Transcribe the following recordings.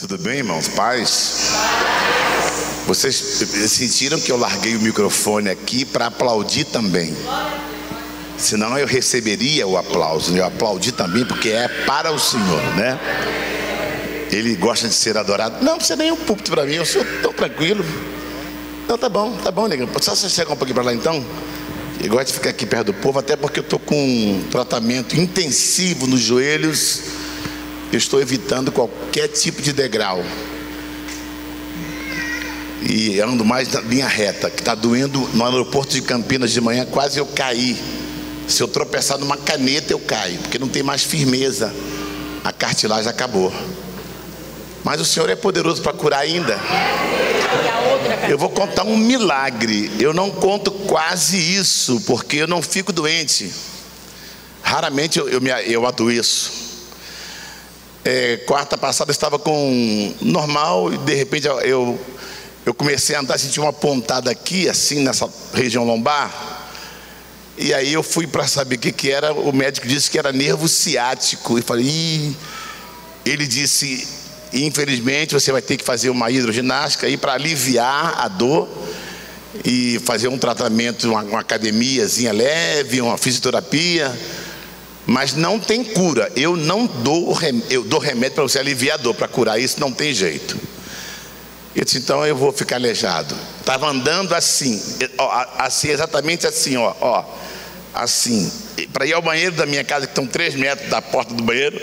Tudo bem, irmãos? Paz? Vocês sentiram que eu larguei o microfone aqui para aplaudir também? Senão eu receberia o aplauso. Eu aplaudi também porque é para o Senhor, né? Ele gosta de ser adorado. Não precisa nem um púlpito para mim, eu sou tão tranquilo. Não, tá bom, tá bom, negão. Só você chegar um pouquinho para lá então. Eu gosto de ficar aqui perto do povo, até porque eu estou com um tratamento intensivo nos joelhos. Eu estou evitando qualquer tipo de degrau. E ando mais na linha reta, que está doendo no aeroporto de Campinas de manhã, quase eu caí. Se eu tropeçar numa caneta, eu caio, porque não tem mais firmeza. A cartilagem acabou. Mas o Senhor é poderoso para curar ainda. Eu vou contar um milagre. Eu não conto quase isso, porque eu não fico doente. Raramente eu, eu, me, eu adoeço. É, quarta passada estava com normal e de repente eu, eu comecei a andar, senti uma pontada aqui, assim, nessa região lombar. E aí eu fui para saber o que, que era. O médico disse que era nervo ciático. E falei, Ih. ele disse: infelizmente você vai ter que fazer uma hidroginástica aí para aliviar a dor e fazer um tratamento, uma, uma academiazinha leve, uma fisioterapia, mas não tem cura. Eu não dou eu dou remédio para você aliviar a dor, para curar isso não tem jeito. Eu disse, então eu vou ficar aleijado. Estava andando assim, assim, exatamente assim, ó, ó assim. Para ir ao banheiro da minha casa, que estão três metros da porta do banheiro,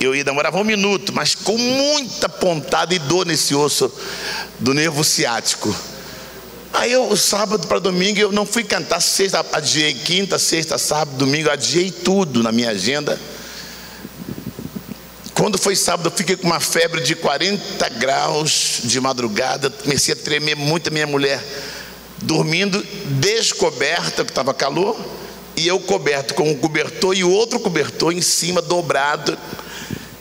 eu ia demorava um minuto, mas com muita pontada e dor nesse osso do nervo ciático. Aí eu, sábado para domingo, eu não fui cantar, sexta, adiei quinta, sexta, sábado, domingo, adiei tudo na minha agenda. Quando foi sábado, eu fiquei com uma febre de 40 graus de madrugada, comecei a tremer muito a minha mulher, dormindo descoberta, que estava calor, e eu coberto com um cobertor e o outro cobertor em cima, dobrado,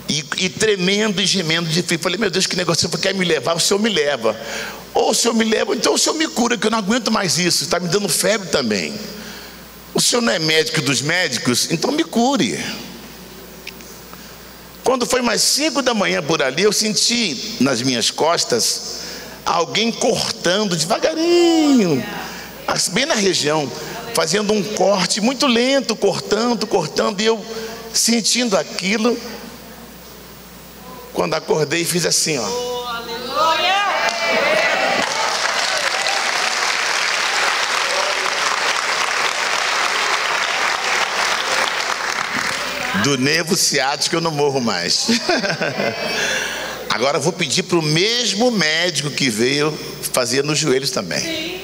e, e, tremendo e gemendo de frio. Falei, meu Deus, que negócio, você quer me levar? O Senhor me leva. Ou o Senhor me leva, então o Senhor me cura, que eu não aguento mais isso. Está me dando febre também. O Senhor não é médico dos médicos, então me cure. Quando foi mais cinco da manhã por ali, eu senti nas minhas costas alguém cortando devagarinho, bem na região, fazendo um corte muito lento, cortando, cortando, e eu sentindo aquilo quando acordei, fiz assim, ó. Oh, aleluia! Do nervo ciático eu não morro mais. Agora vou pedir para o mesmo médico que veio fazer nos joelhos também.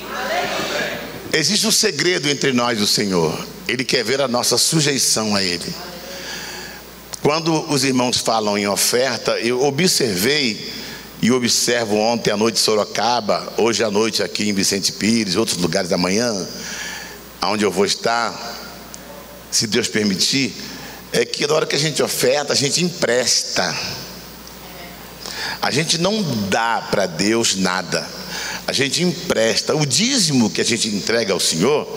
Existe um segredo entre nós e o Senhor. Ele quer ver a nossa sujeição a Ele. Quando os irmãos falam em oferta, eu observei e observo ontem à noite em Sorocaba, hoje à noite aqui em Vicente Pires, outros lugares da manhã, onde eu vou estar, se Deus permitir, é que na hora que a gente oferta, a gente empresta. A gente não dá para Deus nada, a gente empresta. O dízimo que a gente entrega ao Senhor,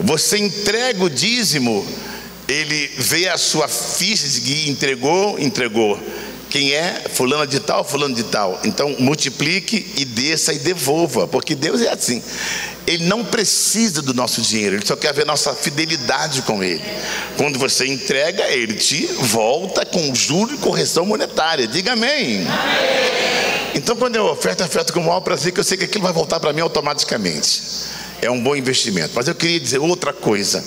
você entrega o dízimo ele vê a sua ficha de entregou, entregou. Quem é? Fulano de tal, fulano de tal. Então multiplique e desça e devolva, porque Deus é assim. Ele não precisa do nosso dinheiro, ele só quer ver nossa fidelidade com ele. Quando você entrega, ele te volta com juro e correção monetária. Diga amém. amém. Então, quando eu oferto, eu oferto com o maior prazer, que eu sei que aquilo vai voltar para mim automaticamente. É um bom investimento. Mas eu queria dizer outra coisa.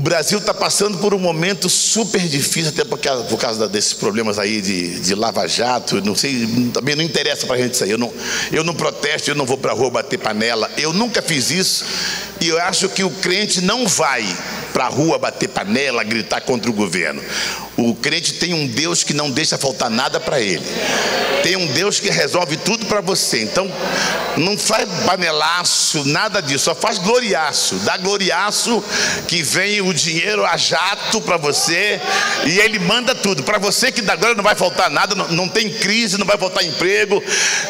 O Brasil está passando por um momento super difícil, até por causa, por causa desses problemas aí de, de lava-jato. Não sei, também não interessa para a gente isso. Eu não, eu não protesto, eu não vou para a rua bater panela. Eu nunca fiz isso e eu acho que o crente não vai para a rua bater panela, gritar contra o governo. O crente tem um Deus que não deixa faltar nada para ele. Tem um Deus que resolve tudo para você. Então, não faz panelaço, nada disso. Só faz gloriaço. Dá gloriaço que vem o dinheiro a jato para você e ele manda tudo. Para você que agora não vai faltar nada, não, não tem crise, não vai faltar emprego,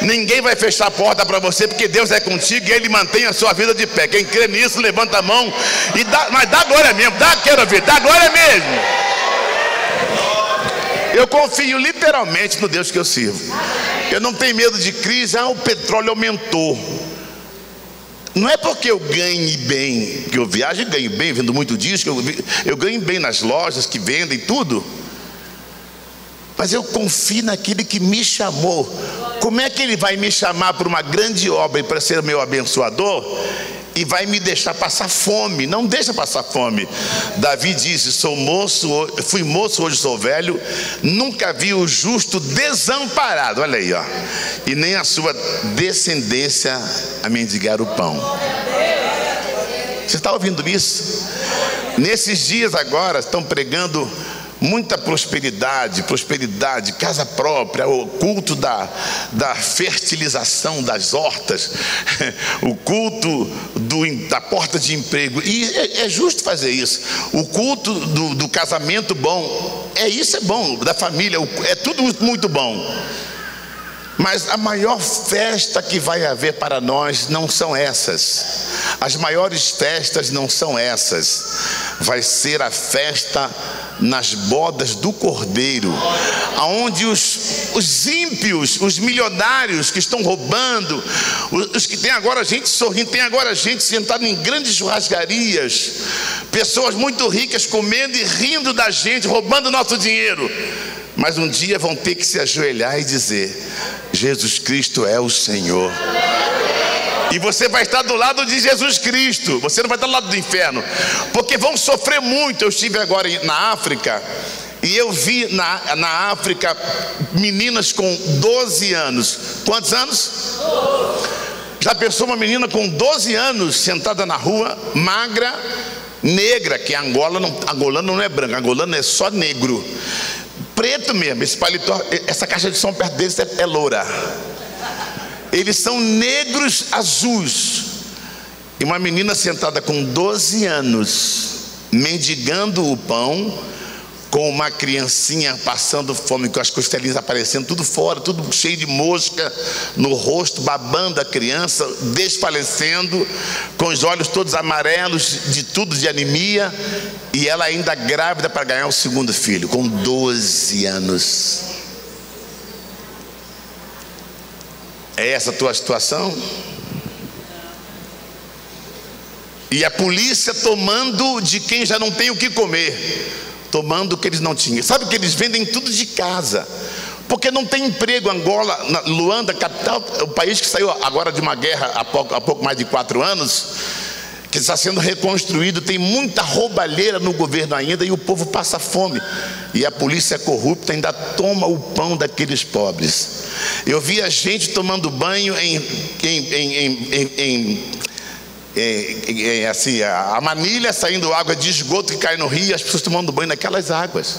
ninguém vai fechar a porta para você porque Deus é contigo e ele mantém a sua vida de pé. Quem crê nisso, levanta a mão e dá, mas dá glória mesmo, dá, quero ver, dá glória mesmo. Eu confio literalmente no Deus que eu sirvo. Eu não tenho medo de crise, ah, o petróleo aumentou. Não é porque eu ganhe bem, que eu viajo e ganho bem, vendo muito disco, eu, eu ganho bem nas lojas que vendem tudo. Mas eu confio naquele que me chamou. Como é que ele vai me chamar para uma grande obra e para ser meu abençoador? E vai me deixar passar fome. Não deixa passar fome. Davi disse: Sou moço, fui moço, hoje sou velho. Nunca vi o justo desamparado. Olha aí, ó. E nem a sua descendência a mendigar o pão. Você está ouvindo isso? Nesses dias agora estão pregando muita prosperidade, prosperidade, casa própria, o culto da, da fertilização das hortas, o culto do, da porta de emprego. E é, é justo fazer isso. O culto do, do, casamento bom, é isso é bom, da família, é tudo muito bom. Mas a maior festa que vai haver para nós não são essas. As maiores festas não são essas. Vai ser a festa nas bodas do Cordeiro, aonde os, os ímpios, os milionários que estão roubando, os, os que tem agora gente sorrindo, tem agora gente sentada em grandes churrascarias, pessoas muito ricas comendo e rindo da gente, roubando nosso dinheiro. Mas um dia vão ter que se ajoelhar e dizer: Jesus Cristo é o Senhor. E você vai estar do lado de Jesus Cristo. Você não vai estar do lado do inferno. Porque vão sofrer muito. Eu estive agora na África. E eu vi na, na África meninas com 12 anos. Quantos anos? Já pensou uma menina com 12 anos sentada na rua, magra, negra, que Angola não, angolano não é branco, angolano é só negro. Preto mesmo, esse paletó, essa caixa de som perto deles é, é loura. Eles são negros azuis. E uma menina sentada com 12 anos, mendigando o pão, com uma criancinha passando fome, com as costelinhas aparecendo, tudo fora, tudo cheio de mosca no rosto, babando a criança, desfalecendo, com os olhos todos amarelos, de tudo de anemia, e ela ainda grávida para ganhar o segundo filho, com 12 anos. É essa a tua situação? E a polícia tomando de quem já não tem o que comer, tomando o que eles não tinham. Sabe que eles vendem tudo de casa, porque não tem emprego. Angola, Luanda, capital, o país que saiu agora de uma guerra há pouco, há pouco mais de quatro anos que está sendo reconstruído, tem muita roubalheira no governo ainda e o povo passa fome. E a polícia corrupta ainda toma o pão daqueles pobres. Eu vi a gente tomando banho em, em, em, em assim, a manilha saindo água de esgoto que cai no rio, as pessoas tomando banho naquelas águas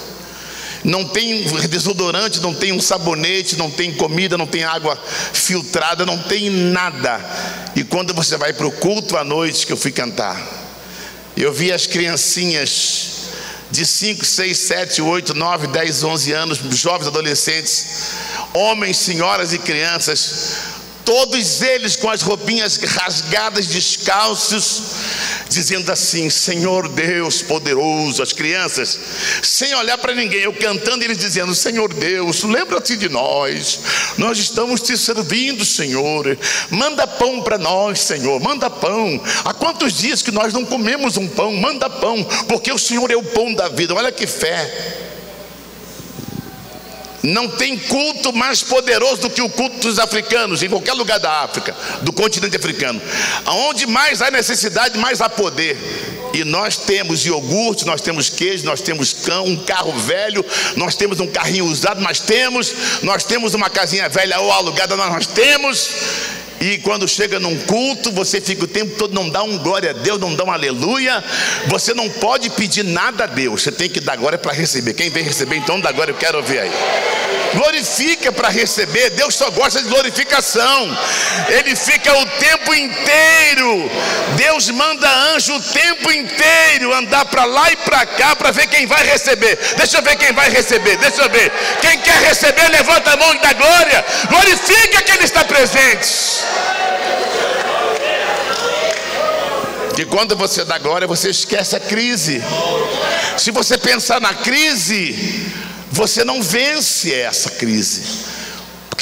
não tem desodorante, não tem um sabonete, não tem comida, não tem água filtrada, não tem nada. E quando você vai para o culto à noite que eu fui cantar, eu vi as criancinhas de 5, 6, 7, 8, 9, 10, 11 anos, jovens adolescentes, homens, senhoras e crianças, todos eles com as roupinhas rasgadas, descalços, dizendo assim: Senhor Deus poderoso, as crianças, sem olhar para ninguém, eu cantando, eles dizendo: Senhor Deus, lembra-te de nós, nós estamos te servindo, Senhor, manda pão para nós, Senhor, manda pão. Há quantos dias que nós não comemos um pão? Manda pão, porque o Senhor é o pão da vida. Olha que fé. Não tem culto mais poderoso do que o culto dos africanos, em qualquer lugar da África, do continente africano. Aonde mais há necessidade, mais há poder. E nós temos iogurte, nós temos queijo, nós temos cão, um carro velho, nós temos um carrinho usado, nós temos, nós temos uma casinha velha ou alugada, nós temos. E quando chega num culto, você fica o tempo todo, não dá um glória a Deus, não dá um aleluia. Você não pode pedir nada a Deus, você tem que dar glória para receber. Quem vem receber, então dá glória, eu quero ouvir aí. Glorifica para receber, Deus só gosta de glorificação. Ele fica o tempo inteiro. Deus manda anjo o tempo inteiro andar para lá e para cá para ver quem vai receber. Deixa eu ver quem vai receber, deixa eu ver. Quem quer receber, levanta a mão e dá glória. Glorifica que Ele está presente. Que quando você dá glória, você esquece a crise. Se você pensar na crise, Você não vence essa crise.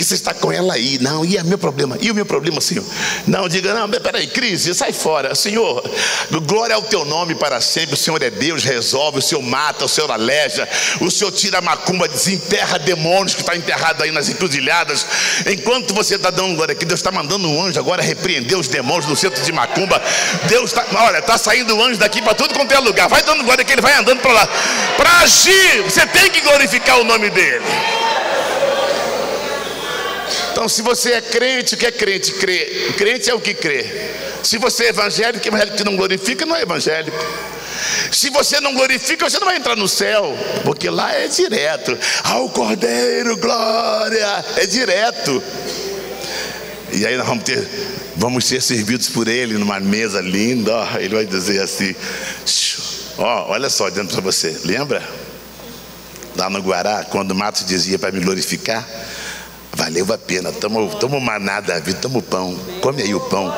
Porque você está com ela aí. Não, e é meu problema? E o meu problema, Senhor? Não, diga, não, peraí, crise, sai fora. Senhor, glória ao teu nome para sempre. O Senhor é Deus, resolve, o Senhor mata, o Senhor aleja, o Senhor tira a macumba, desenterra demônios que está enterrado aí nas encruzilhadas. Enquanto você está dando glória aqui, Deus está mandando um anjo agora repreender os demônios no centro de macumba. Deus está, olha, está saindo um anjo daqui para tudo quanto é lugar. Vai dando glória que ele vai andando para lá. Para agir, você tem que glorificar o nome dele. Então, se você é crente, o que é crente? Crê. Crente é o que crê. Se você é evangélico, evangélico que não glorifica, não é evangélico. Se você não glorifica, você não vai entrar no céu, porque lá é direto. Ao Cordeiro, glória, é direto. E aí nós vamos ter, vamos ser servidos por Ele numa mesa linda. Ó, ele vai dizer assim: ó, olha só, dentro para você, lembra? Lá no Guará, quando Matos dizia para me glorificar, Valeu a pena, tamo, tamo manada, Davi, tamo pão, come aí o pão.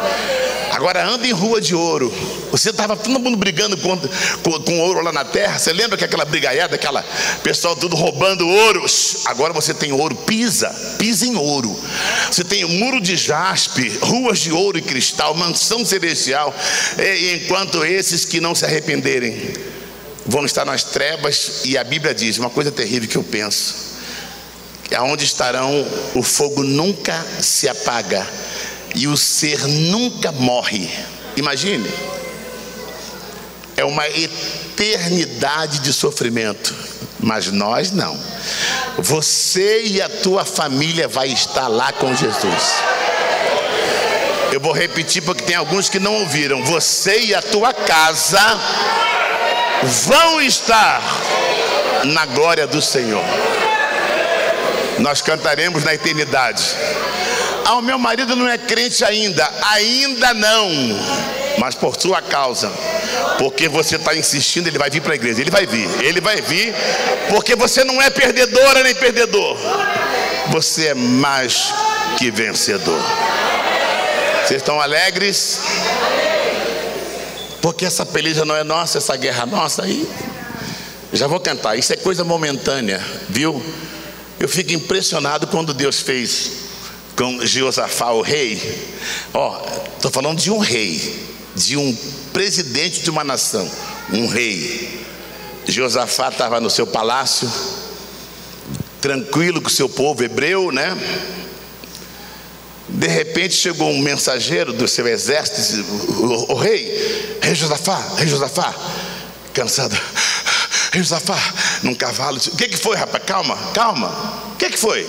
Agora anda em rua de ouro. Você estava todo mundo brigando com, com, com, ouro lá na terra. Você lembra que aquela brigaiada, aquela pessoal tudo roubando ouro? Agora você tem ouro, pisa, pisa em ouro. Você tem muro de jaspe, ruas de ouro e cristal, mansão celestial. E, enquanto esses que não se arrependerem vão estar nas trevas, e a Bíblia diz uma coisa terrível que eu penso aonde estarão o fogo nunca se apaga e o ser nunca morre. Imagine, é uma eternidade de sofrimento, mas nós não. Você e a tua família vai estar lá com Jesus. Eu vou repetir porque tem alguns que não ouviram. Você e a tua casa vão estar na glória do Senhor nós cantaremos na eternidade. Ah, o meu marido não é crente ainda, ainda não, mas por sua causa, porque você está insistindo, ele vai vir para a igreja, ele vai vir, ele vai vir, porque você não é perdedora nem perdedor, você é mais que vencedor. Vocês estão alegres? Porque essa peleja não é nossa, essa guerra nossa aí. Já vou cantar, isso é coisa momentânea, viu? Eu fico impressionado quando Deus fez com Jeosafá, o rei. Ó, estou falando de um rei, de um presidente de uma nação, um rei. Jeosafá estava no seu palácio, tranquilo com o seu povo hebreu, né? De repente chegou um mensageiro do seu exército, o, o, o rei, rei Josafá, rei Josafá, cansado, Josafá, num cavalo. O que, que foi, rapaz? Calma, calma. O que, que foi?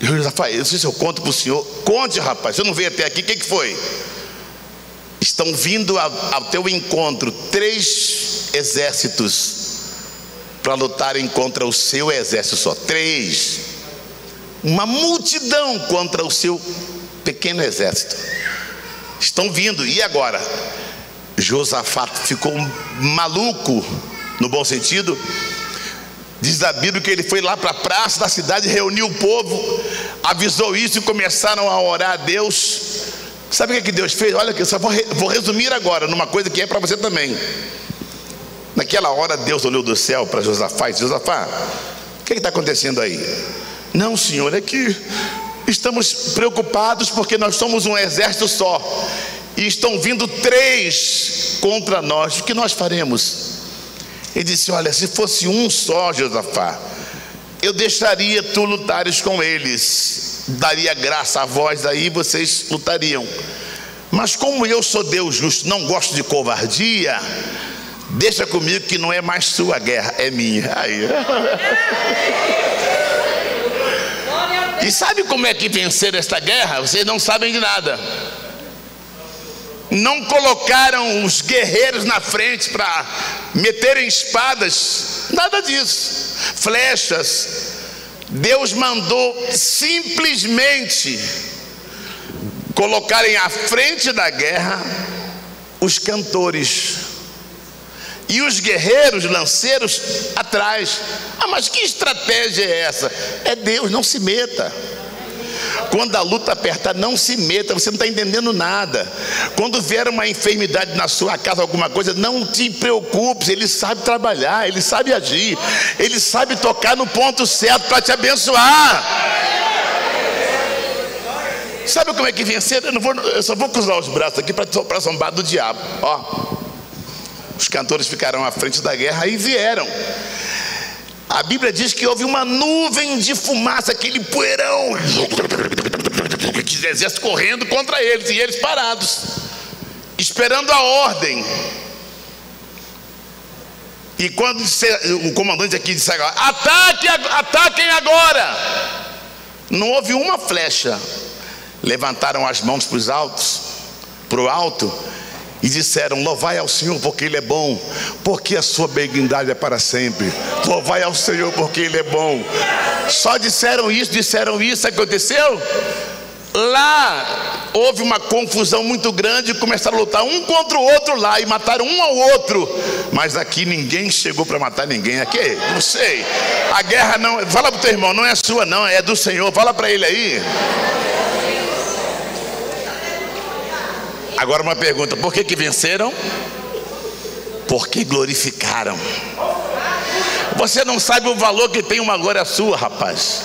Josafá, eu não sei se eu conto para o senhor. Conte, rapaz. Você não veio até aqui. O que, que foi? Estão vindo ao, ao teu encontro três exércitos para lutarem contra o seu exército só. Três. Uma multidão contra o seu pequeno exército. Estão vindo. E agora? Josafá ficou maluco no bom sentido. Diz a Bíblia que ele foi lá para a praça da cidade, reuniu o povo, avisou isso e começaram a orar a Deus. Sabe o que, que Deus fez? Olha eu só vou, resumir agora numa coisa que é para você também. Naquela hora Deus olhou do céu para Josafá e disse: Josafá, o que está acontecendo aí? Não, senhor, é que estamos preocupados porque nós somos um exército só e estão vindo três contra nós. O que nós faremos? Ele disse: Olha, se fosse um só, Josafá, eu deixaria tu lutares com eles, daria graça a vós, aí vocês lutariam. Mas como eu sou Deus justo, não gosto de covardia, deixa comigo que não é mais sua guerra, é minha. Aí. E sabe como é que vencer esta guerra? Vocês não sabem de nada não colocaram os guerreiros na frente para meterem espadas, nada disso, flechas. Deus mandou simplesmente colocarem à frente da guerra os cantores e os guerreiros lanceiros atrás. Ah, mas que estratégia é essa? É Deus, não se meta. Quando a luta apertar, não se meta, você não está entendendo nada. Quando vier uma enfermidade na sua casa, alguma coisa, não te preocupes, ele sabe trabalhar, ele sabe agir, ele sabe tocar no ponto certo para te abençoar. Sabe como é que vencer? Eu, não vou, eu só vou cruzar os braços aqui para zombar do diabo. Ó, os cantores ficaram à frente da guerra e vieram. A Bíblia diz que houve uma nuvem de fumaça, aquele poeirão, de exército correndo contra eles, e eles parados, esperando a ordem. E quando o comandante aqui disse agora, ataque, ataquem agora. Não houve uma flecha. Levantaram as mãos para os altos, para o alto, e disseram: Louvai ao Senhor porque Ele é bom, porque a sua benignidade é para sempre. Louvai ao Senhor porque Ele é bom. Só disseram isso, disseram isso, aconteceu? Lá houve uma confusão muito grande começaram a lutar um contra o outro lá e mataram um ao outro. Mas aqui ninguém chegou para matar ninguém. Aqui, não sei. A guerra não. Fala para o teu irmão, não é sua, não, é do Senhor. Fala para ele aí. Agora uma pergunta: por que, que venceram? Porque glorificaram. Você não sabe o valor que tem uma glória sua, rapaz.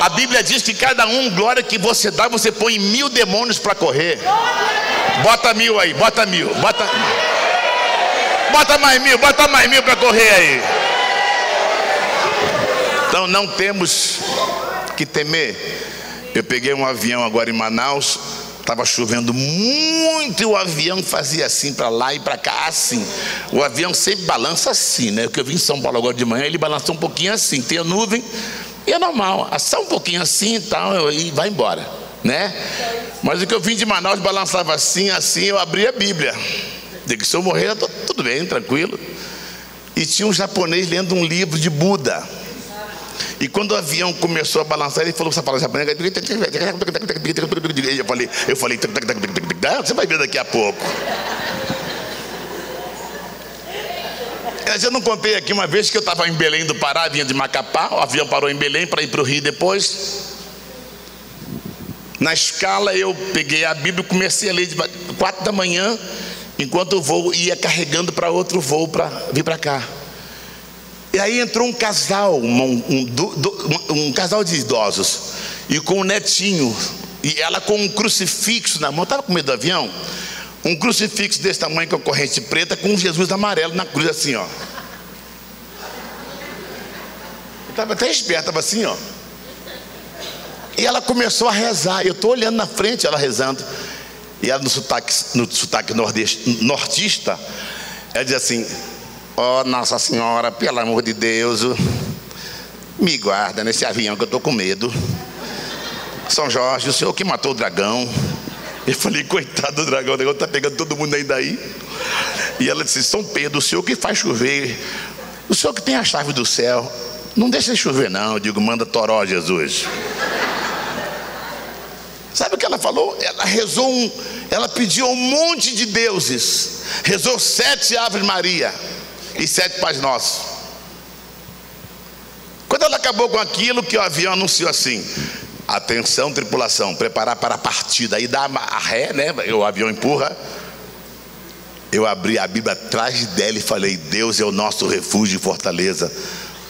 A Bíblia diz que cada um glória que você dá, você põe mil demônios para correr. Bota mil aí, bota mil, bota. Bota mais mil, bota mais mil para correr aí. Então não temos que temer. Eu peguei um avião agora em Manaus Estava chovendo muito e o avião fazia assim para lá e para cá, assim. O avião sempre balança assim, né? Porque eu vim em São Paulo agora de manhã, ele balançou um pouquinho assim, tem a nuvem, e é normal, só um pouquinho assim e tal, e vai embora, né? Mas o que eu vim de Manaus balançava assim, assim, eu abri a Bíblia. Que se eu morrer, tudo bem, tranquilo. E tinha um japonês lendo um livro de Buda. E quando o avião começou a balançar, ele falou essa. Eu falei, eu falei, você vai ver daqui a pouco. Eu não contei aqui uma vez que eu estava em Belém do Pará, vinha de Macapá, o avião parou em Belém para ir para o Rio depois. Na escala eu peguei a Bíblia e comecei a ler de quatro da manhã, enquanto o voo ia carregando para outro voo para vir para cá. E aí entrou um casal, um, um, um, um casal de idosos, e com um netinho, e ela com um crucifixo na mão, estava com medo do avião? Um crucifixo desse tamanho com a corrente preta, com Jesus amarelo na cruz, assim, ó. Estava até esperto, estava assim, ó. E ela começou a rezar. Eu estou olhando na frente, ela rezando. E ela, no sotaque, no sotaque nortista, ela diz assim: Ó oh, Nossa Senhora, pelo amor de Deus, me guarda nesse avião que eu estou com medo. São Jorge, o senhor que matou o dragão. Eu falei, coitado do dragão, o dragão está pegando todo mundo ainda aí. E ela disse, São Pedro, o senhor que faz chover, o senhor que tem a chave do céu, não deixa chover não, eu digo, manda toró Jesus. Sabe o que ela falou? Ela rezou um, ela pediu um monte de deuses, rezou sete Ave Maria e sete Pais Nossos. Quando ela acabou com aquilo, que o avião anunciou assim: atenção, tripulação, preparar para a partida. Aí dá a ré, né? O avião empurra. Eu abri a Bíblia atrás dela e falei: Deus é o nosso refúgio e fortaleza,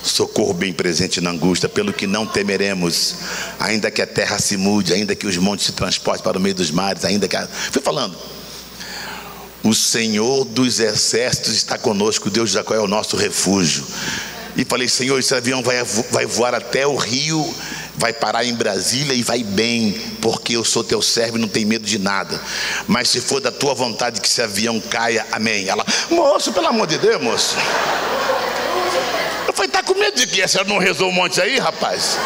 socorro bem presente na angústia, pelo que não temeremos, ainda que a terra se mude, ainda que os montes se transportem para o meio dos mares, ainda que. A... Fui falando. O Senhor dos exércitos está conosco, Deus de Jacó é o nosso refúgio. E falei, Senhor, esse avião vai, vai voar até o Rio, vai parar em Brasília e vai bem, porque eu sou teu servo e não tenho medo de nada. Mas se for da tua vontade que esse avião caia, amém. Ela, moço, pelo amor de Deus, moço. Eu falei, tá com medo de quê? A não rezou um monte aí, rapaz?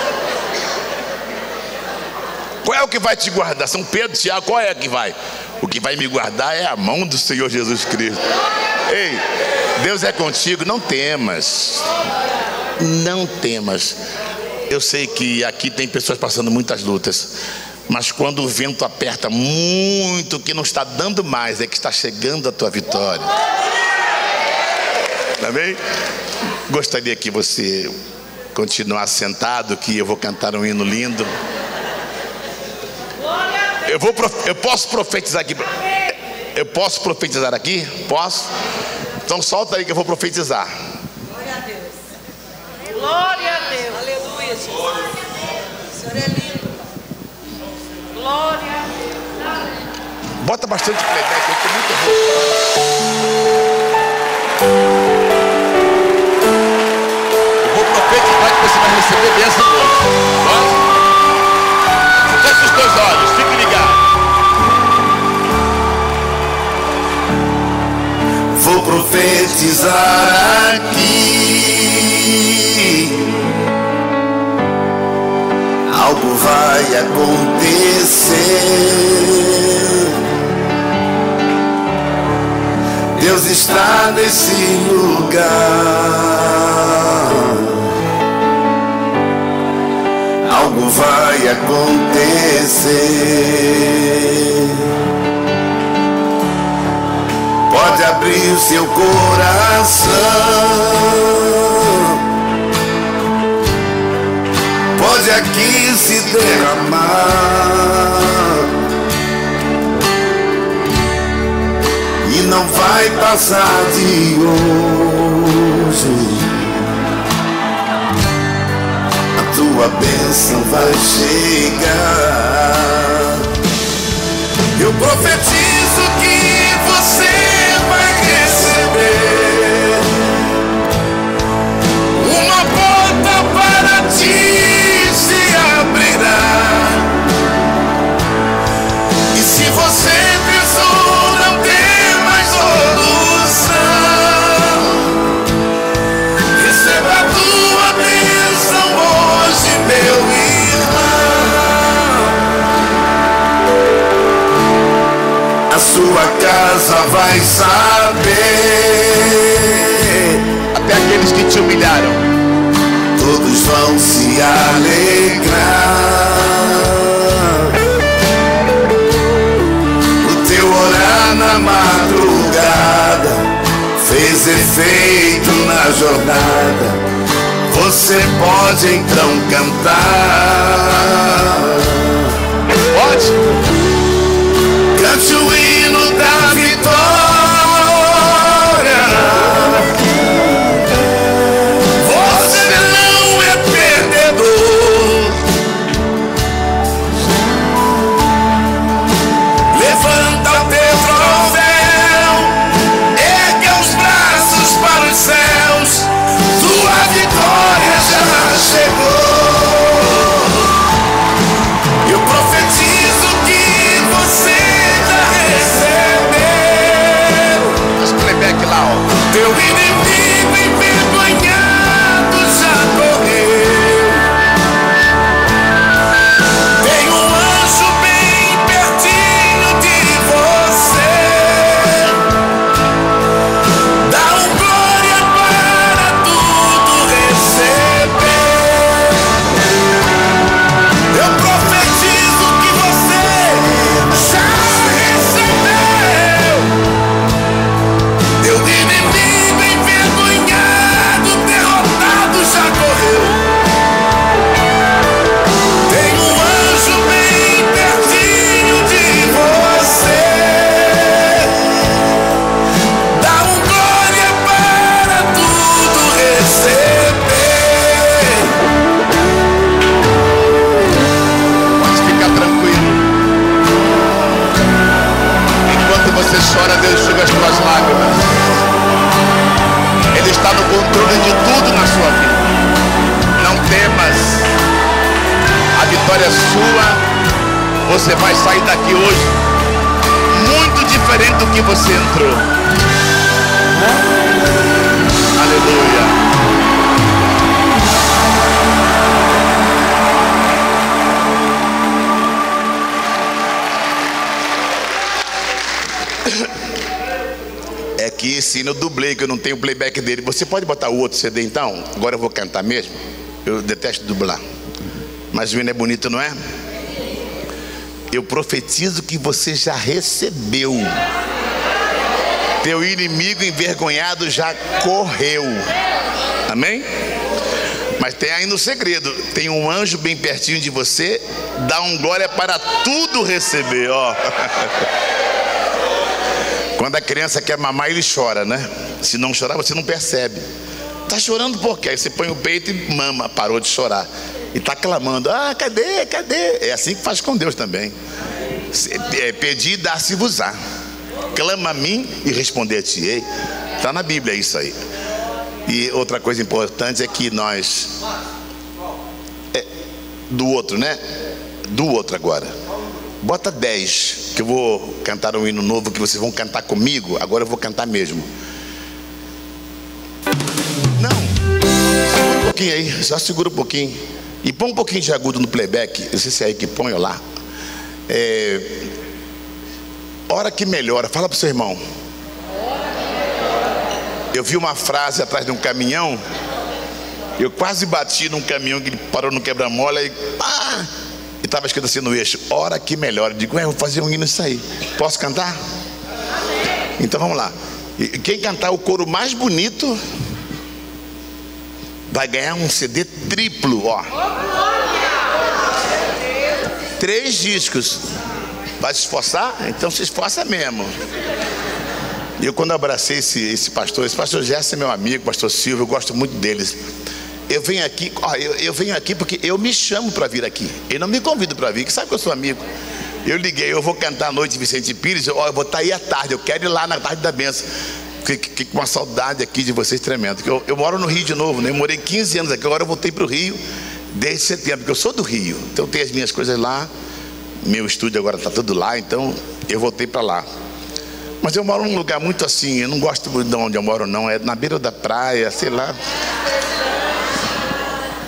Qual é o que vai te guardar? São Pedro, Tiago, qual é que vai? O que vai me guardar é a mão do Senhor Jesus Cristo. Ei, Deus é contigo, não temas. Não temas. Eu sei que aqui tem pessoas passando muitas lutas, mas quando o vento aperta muito, que não está dando mais, é que está chegando a tua vitória. Amém? Gostaria que você continuasse sentado, que eu vou cantar um hino lindo. Eu, vou, eu posso profetizar aqui. Eu posso profetizar aqui? Posso? Então solta aí que eu vou profetizar. Glória a Deus. Glória a Deus. Aleluia, Jesus. O Senhor é lindo. Glória a Deus. Bota bastante playback, eu tô muito Eu vou profetizar que você vai receber bênção hoje. Feche os teus olhos, fique profetizar aqui. Algo vai acontecer. Deus está nesse lugar. Algo vai acontecer. Pode abrir o seu coração. Pode aqui se derramar. E não vai passar de hoje. A tua bênção vai chegar. Você chora, Deus enxuga as suas lágrimas. Ele está no controle de tudo na sua vida. Não temas. A vitória é sua. Você vai sair daqui hoje muito diferente do que você entrou. Aleluia. Eu dublei, que eu não tenho playback dele. Você pode botar o outro CD então? Agora eu vou cantar mesmo. Eu detesto dublar. Mas o hino é bonito, não é? Eu profetizo que você já recebeu. Teu inimigo envergonhado já correu. Amém? Mas tem ainda um segredo: tem um anjo bem pertinho de você, dá um glória para tudo receber, ó. Quando a criança quer mamar, ele chora, né? Se não chorar, você não percebe. Tá chorando por quê? Aí você põe o peito e mama, parou de chorar. E tá clamando: Ah, cadê? Cadê? É assim que faz com Deus também. É, pedir, dar-se-vos-á. Clama a mim e responder-te-ei. Está na Bíblia isso aí. E outra coisa importante é que nós. É, do outro, né? Do outro agora. Bota 10, que eu vou cantar um hino novo que vocês vão cantar comigo. Agora eu vou cantar mesmo. Não, segura um pouquinho aí, só segura um pouquinho. E põe um pouquinho de agudo no playback. Não sei se é aí que põe ou lá. É, hora que melhora, fala para o seu irmão. Eu vi uma frase atrás de um caminhão. Eu quase bati num caminhão que parou no quebra-mola e pá! E estava escrito assim no eixo: Hora que melhora. Eu digo, é, vou fazer um hino isso aí. Posso cantar? Então vamos lá. E quem cantar o coro mais bonito vai ganhar um CD triplo, ó. Três discos. Vai se esforçar? Então se esforça mesmo. E eu quando abracei esse, esse pastor, esse pastor Gerson é meu amigo, pastor Silvio, eu gosto muito deles. Eu venho aqui, ó, eu, eu venho aqui porque eu me chamo para vir aqui. Ele não me convida para vir, que sabe que eu sou amigo. Eu liguei, eu vou cantar à noite Vicente Pires, ó, eu vou estar tá aí à tarde, eu quero ir lá na tarde da benção. Fiquei com uma saudade aqui de vocês tremendo. Eu, eu moro no Rio de novo, né? Eu morei 15 anos aqui, agora eu voltei para o Rio desde setembro, porque eu sou do Rio. Então tenho as minhas coisas lá. Meu estúdio agora está tudo lá, então eu voltei para lá. Mas eu moro num lugar muito assim, eu não gosto muito de onde eu moro, não. É na beira da praia, sei lá.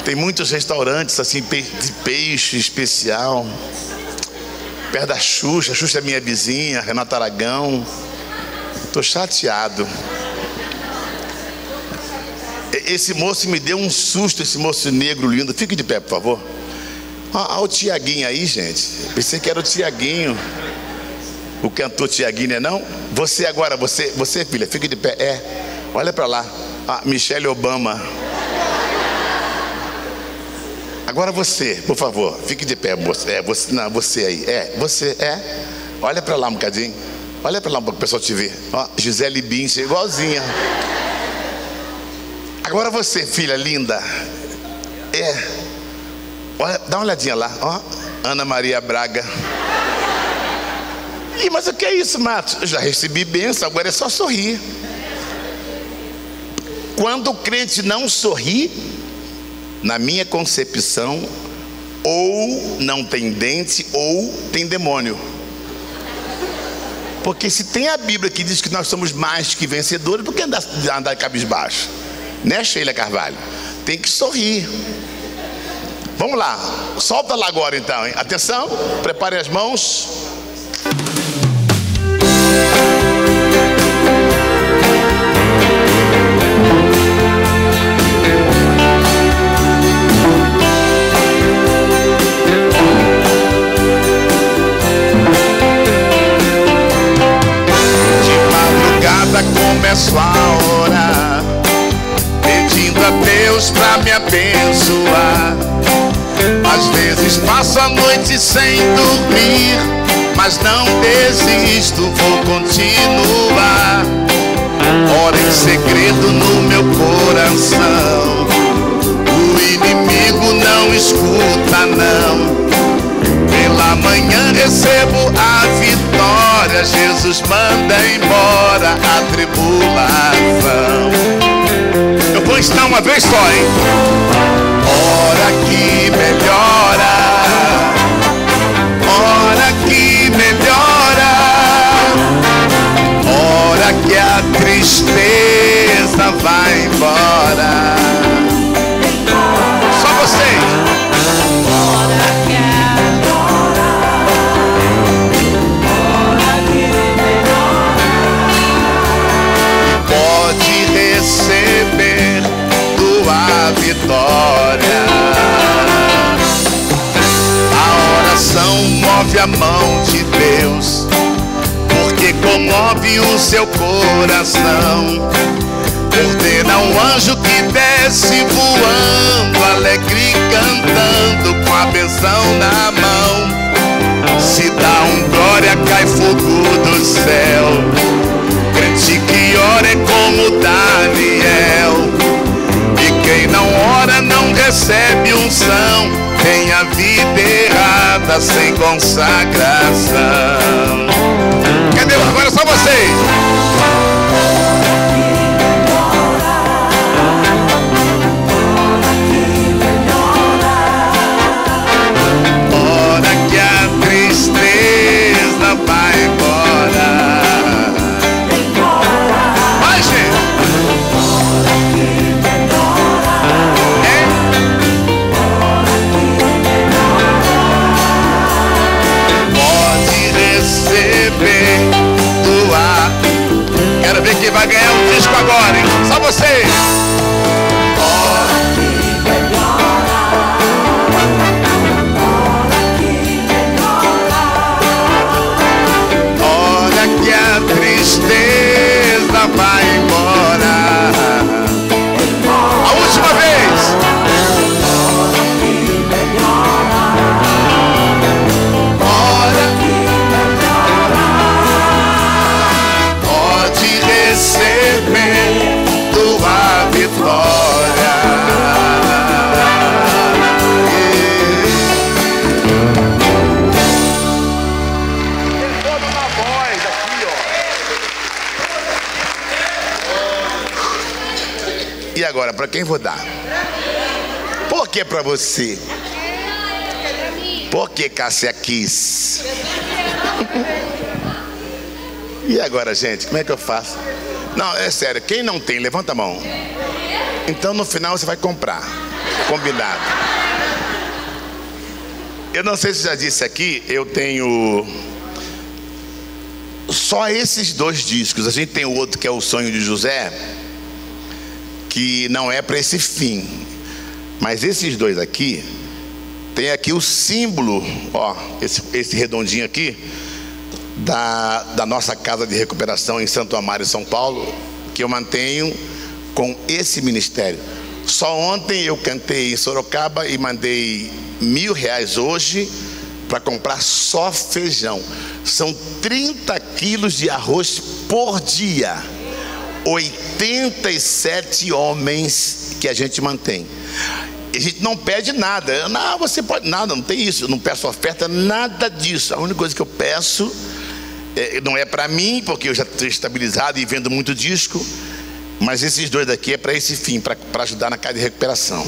Tem muitos restaurantes assim, de peixe especial. Perto da Xuxa, a Xuxa é minha vizinha, Renata Aragão. Estou chateado. Esse moço me deu um susto, esse moço negro lindo. Fique de pé, por favor. Olha o Tiaguinho aí, gente. Pensei que era o Tiaguinho o cantor Tiaguinho, é não? Você agora, você, você filha, fica de pé. É, olha para lá. Ah, Michelle Obama. Agora você, por favor, fique de pé, moça. É, você, não, você aí. É, você, é. Olha para lá um bocadinho. Olha para lá para o pessoal te ver. Ó, Gisele Bündchen, igualzinha. Agora você, filha linda. É. Olha, dá uma olhadinha lá, ó. Ana Maria Braga. Ih, mas o que é isso, Matos? Já recebi bênção, agora é só sorrir. Quando o crente não sorri, na minha concepção, ou não tem dente, ou tem demônio. Porque se tem a Bíblia que diz que nós somos mais que vencedores, por que andar, andar cabisbaixo? Né, Sheila Carvalho? Tem que sorrir. Vamos lá, solta lá agora então, hein? Atenção, prepare as mãos. Começo a orar, pedindo a Deus pra me abençoar. Às vezes passo a noite sem dormir, mas não desisto, vou continuar. Ora em segredo no meu coração, o inimigo não escuta, não. Pela manhã recebo a vitória, Jesus manda embora a tribulação. Eu vou ensinar uma vez só, hein? Hora que melhora, hora que melhora, hora que a tristeza vai embora. Só vocês. Vitória. A oração move a mão de Deus, porque comove o seu coração. Ordena um anjo que desce voando, alegre cantando com a benção na mão. Se dá um glória, cai fogo do céu. Crente que ora é como Daniel. Não ora não recebe unção. Tem a vida errada sem consagração. Agora, para quem vou dar? Por que para você? Por que Cássia quis? E agora, gente, como é que eu faço? Não, é sério, quem não tem, levanta a mão. Então no final você vai comprar. Combinado. Eu não sei se já disse aqui, eu tenho só esses dois discos. A gente tem o outro que é o Sonho de José, que não é para esse fim. Mas esses dois aqui, tem aqui o símbolo, ó, esse, esse redondinho aqui, da, da nossa casa de recuperação em Santo Amaro, São Paulo, que eu mantenho com esse ministério. Só ontem eu cantei em Sorocaba e mandei mil reais hoje para comprar só feijão. São 30 quilos de arroz por dia. 87 homens que a gente mantém. A gente não pede nada. Não, você pode nada, não tem isso. Eu não peço oferta, nada disso. A única coisa que eu peço é, não é para mim, porque eu já estou estabilizado e vendo muito disco. Mas esses dois daqui é para esse fim, para ajudar na casa de recuperação.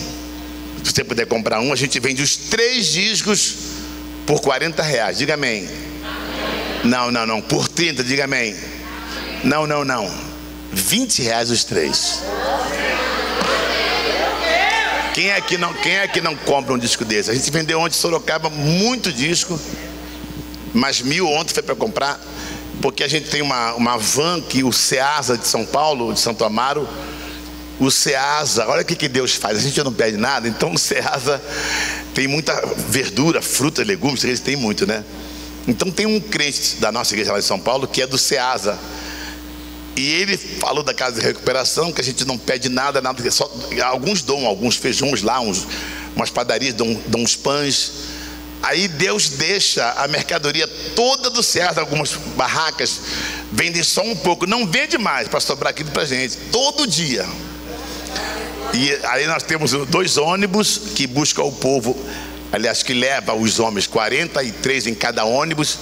Se você puder comprar um, a gente vende os três discos por 40 reais. Diga amém. Não, não, não. Por 30, diga amém. Não, não, não. 20 reais os três. Quem é que não, quem é que não compra um disco desse? A gente vendeu ontem em Sorocaba muito disco, mas mil ontem foi para comprar, porque a gente tem uma, uma van que o Ceasa de São Paulo, de Santo Amaro, o Ceasa, olha o que, que Deus faz, a gente não pede nada, então o Ceasa tem muita verdura, fruta, legumes, eles têm muito, né? Então tem um crente da nossa igreja lá de São Paulo que é do Ceasa. E ele falou da casa de recuperação, que a gente não pede nada, nada, só, alguns dão alguns feijões lá, uns, umas padarias dão, dão uns pães. Aí Deus deixa a mercadoria toda do Ceasa, algumas barracas vendem só um pouco, não vende mais para sobrar aquilo para gente, todo dia. E aí nós temos dois ônibus que buscam o povo, aliás, que leva os homens, 43 em cada ônibus,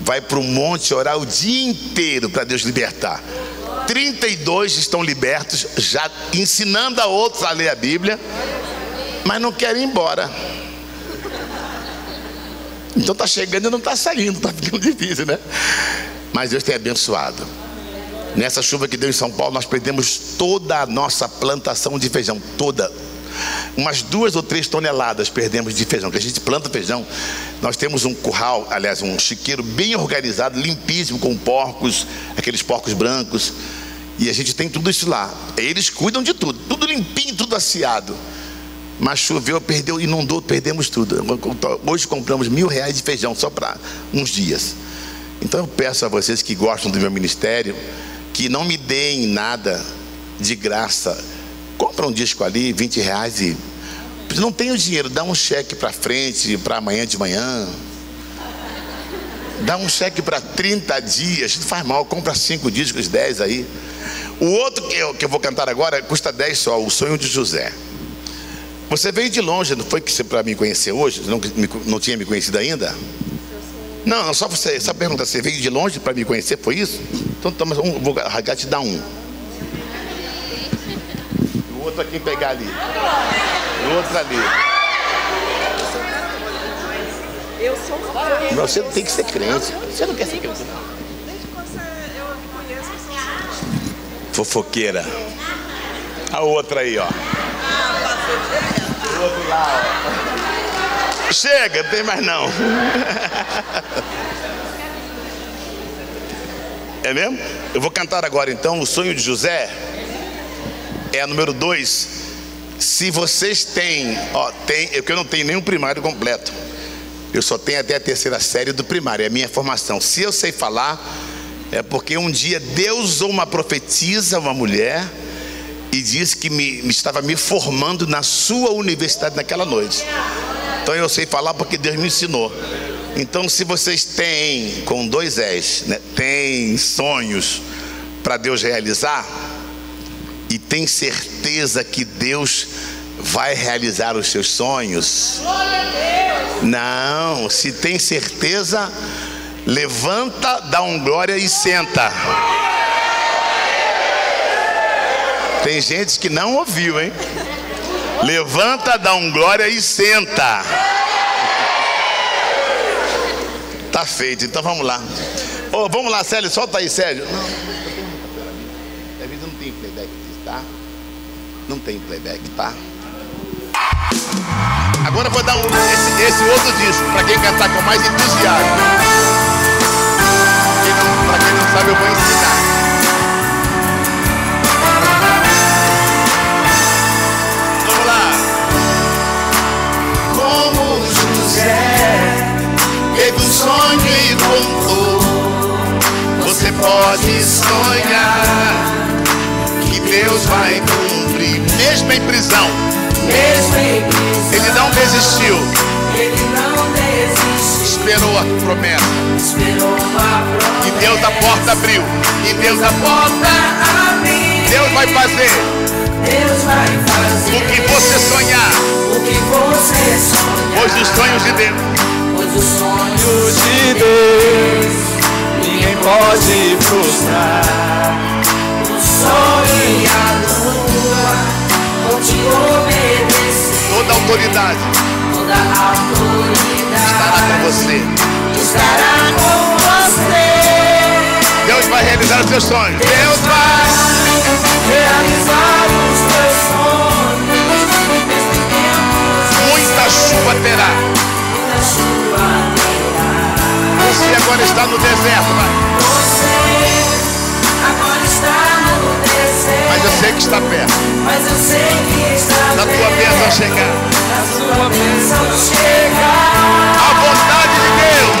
vai para o monte orar o dia inteiro para Deus libertar. 32 estão libertos, já ensinando a outros a ler a Bíblia, mas não querem ir embora. Então está chegando e não está saindo, está ficando difícil, né? Mas Deus tem abençoado. Nessa chuva que deu em São Paulo, nós perdemos toda a nossa plantação de feijão, toda. Umas duas ou três toneladas perdemos de feijão, que a gente planta feijão. Nós temos um curral, aliás, um chiqueiro bem organizado, limpíssimo, com porcos, aqueles porcos brancos. E a gente tem tudo isso lá. Eles cuidam de tudo, tudo limpinho, tudo aciado. Mas choveu, perdeu, inundou, perdemos tudo. Hoje compramos mil reais de feijão só para uns dias. Então eu peço a vocês que gostam do meu ministério que não me deem nada de graça. Compra um disco ali, 20 reais e. Não tem o dinheiro, dá um cheque para frente, para amanhã de manhã. Dá um cheque para 30 dias, não faz mal, compra cinco discos, 10 aí. O outro que eu, que eu vou cantar agora custa 10 só, O Sonho de José. Você veio de longe, não foi que você para me conhecer hoje? Não, não tinha me conhecido ainda? Não, não só você, só pergunta, você veio de longe para me conhecer, foi isso? Então toma um, vou rasgar te dar um. O outro aqui pegar ali. O outro ali. Eu sou crente. Você tem que ser crente. Você não quer ser crente, não. Desde que você, eu conheço, eu sou Fofoqueira. A outra aí, ó. Chega, tem mais não. É mesmo? Eu vou cantar agora então o sonho de José. É a número 2. Se vocês têm, ó, tem, eu que eu não tenho nenhum primário completo. Eu só tenho até a terceira série do primário, é a minha formação. Se eu sei falar, é porque um dia Deus usou uma profetisa, uma mulher, e disse que me, me estava me formando na sua universidade naquela noite. Então eu sei falar porque Deus me ensinou. Então, se vocês têm, com dois S, né, têm sonhos para Deus realizar, e tem certeza que Deus vai realizar os seus sonhos? Não, se tem certeza, levanta, dá um glória e senta. Tem gente que não ouviu, hein? Levanta, dá um glória e senta. Tá feito, então vamos lá. Ô, vamos lá, Célio, solta aí, Sérgio. Não, vezes não tem playback tá? Não tem playback, tá? Agora vou dar um, esse, esse outro disco, para quem cantar com mais entusiasmo. Sabe, eu vou ensinar. Vamos lá. Como José teve um sonho e contou. Você pode sonhar que Deus vai cumprir. Mesmo em prisão, Mesmo em prisão, ele não desistiu, ele não desistiu. Esperou a promessa. E Deus a porta abriu. E Deus a porta abriu. Deus vai fazer Deus vai fazer o que você sonhar, o que você sonha. pois os sonhos de Deus Pois os sonhos de Deus ninguém pode frustrar. O sol e a lua vão te obedecer. toda autoridade Toda autoridade estará com você. estará com você. Deus vai realizar os seus sonhos. Deus vai realizar os teus sonhos. Muita chuva terá. muita chuva terá. Você agora está no deserto, vai. Você agora está no deserto. mas eu sei que está perto. Mas eu sei que está Da tua bênção chegar. Sua bênção chegar. A vontade de Deus.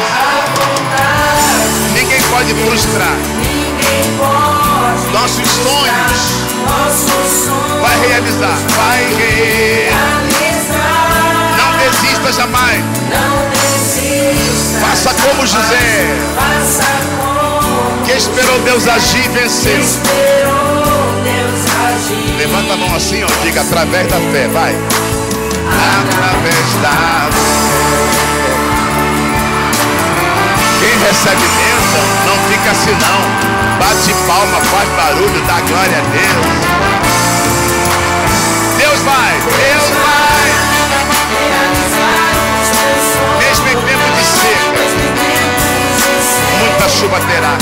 Vontade. Ninguém pode frustrar. Ninguém pode. Nossos sonhos Nossos sonhos. vai realizar. Vai realizar. realizar. Não desista jamais. Não desista. Faça como José, Faça como que esperou Deus agir e venceu. esperou Deus agir. Levanta a mão assim, ó. Diga através da fé. Vai. Quem recebe bênção não fica assim não. Bate palma, faz barulho, dá glória a Deus. Deus vai, Deus vai. Mesmo em tempo de seca. Muita chuva terá.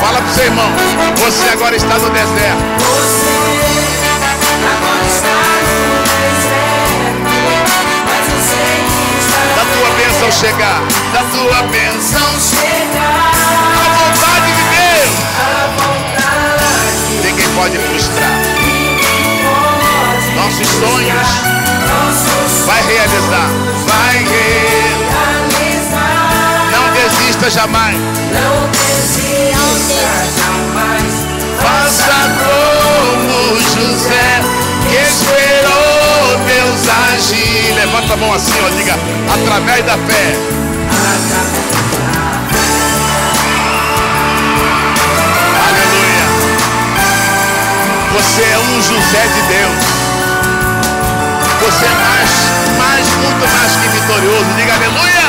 Fala pro seu irmão, você agora está no deserto. bênção chegar, da tua bênção chegar. A vontade de Deus. A vontade. Ninguém pode frustrar. Pode Nossos frustrar. sonhos. Vai realizar. Vai realizar. Não desista jamais. Não desista jamais. Faça como José que esperou agir. Levanta a mão assim, ó, diga, através da fé. Aleluia. Você é um José de Deus. Você é mais, mais, muito mais que vitorioso. Diga aleluia.